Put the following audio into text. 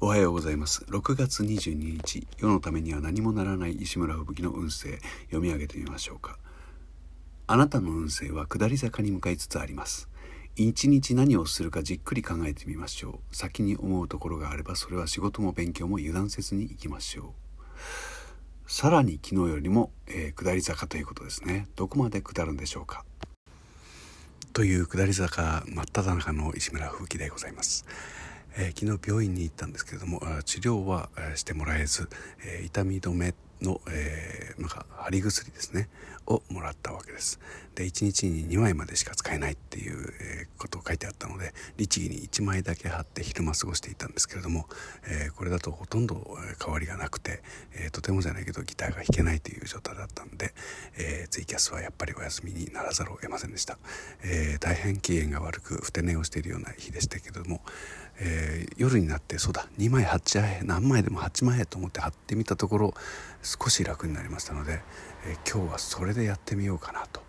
おはようございます。6月22日、世のためには何もならない石村吹雪の運勢、読み上げてみましょうか。あなたの運勢は下り坂に向かいつつあります。一日何をするかじっくり考えてみましょう。先に思うところがあれば、それは仕事も勉強も油断せずに行きましょう。さらに昨日よりも、えー、下り坂ということですね。どこまで下るんでしょうか。という下り坂真っ只中の石村吹雪でございます。えー、昨日病院に行ったんですけれども治療はしてもらえず、えー、痛み止めの、えー、なんか貼り薬ですねをもらったわけです。で1日に2枚までしか使えないっていう、え、ことを書いてあったので律儀に1枚だけ貼って昼間過ごしていたんですけれども、えー、これだとほとんど変わりがなくて、えとてもじゃないけどギターが弾けないという状態だったんで、えツイキャスはやっぱりお休みにならざるを得ませんでした、え大変機嫌が悪くふて寝をしているような日でしたけれども、え夜になってそうだ2枚貼っちゃえ何枚でも貼っちまえと思って貼ってみたところ少し楽になりましたので、え今日はそれでやってみようかなと。